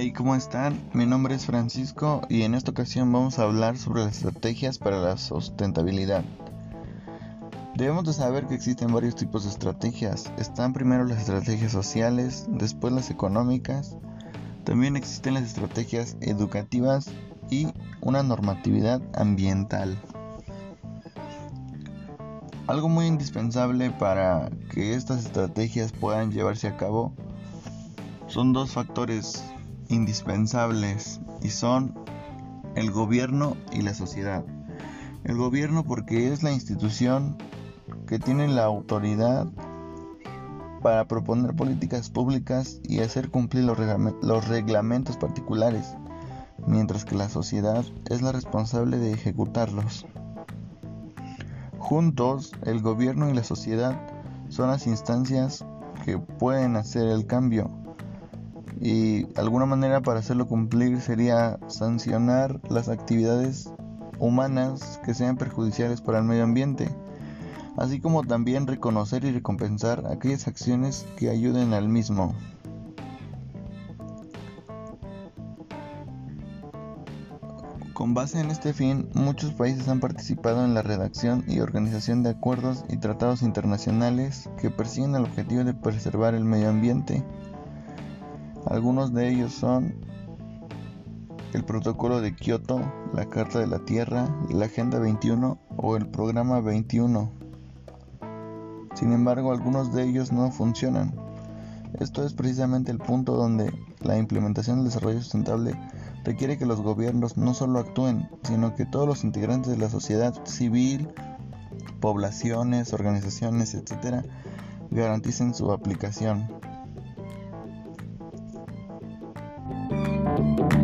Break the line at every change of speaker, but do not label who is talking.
Hey, ¿cómo están? Mi nombre es Francisco y en esta ocasión vamos a hablar sobre las estrategias para la sustentabilidad. Debemos de saber que existen varios tipos de estrategias. Están primero las estrategias sociales, después las económicas. También existen las estrategias educativas y una normatividad ambiental. Algo muy indispensable para que estas estrategias puedan llevarse a cabo son dos factores indispensables y son el gobierno y la sociedad. El gobierno porque es la institución que tiene la autoridad para proponer políticas públicas y hacer cumplir los, reglamentos particulares, mientras que la sociedad es la responsable de ejecutarlos. Juntos, el gobierno y la sociedad son las instancias que pueden hacer el cambio y alguna manera para hacerlo cumplir sería sancionar las actividades humanas que sean perjudiciales para el medio ambiente, así como también reconocer y recompensar aquellas acciones que ayuden al mismo. Con base en este fin, muchos países han participado en la redacción y organización de acuerdos y tratados internacionales que persiguen el objetivo de preservar el medio ambiente algunos de ellos son el Protocolo de Kioto, la Carta de la Tierra, la Agenda 21 o el Programa 21. Sin embargo, algunos de ellos no funcionan. Esto es precisamente el punto donde la implementación del desarrollo sustentable requiere que los gobiernos no solo actúen, sino que todos los integrantes de la sociedad civil, poblaciones, organizaciones, etc., garanticen su aplicación. thank you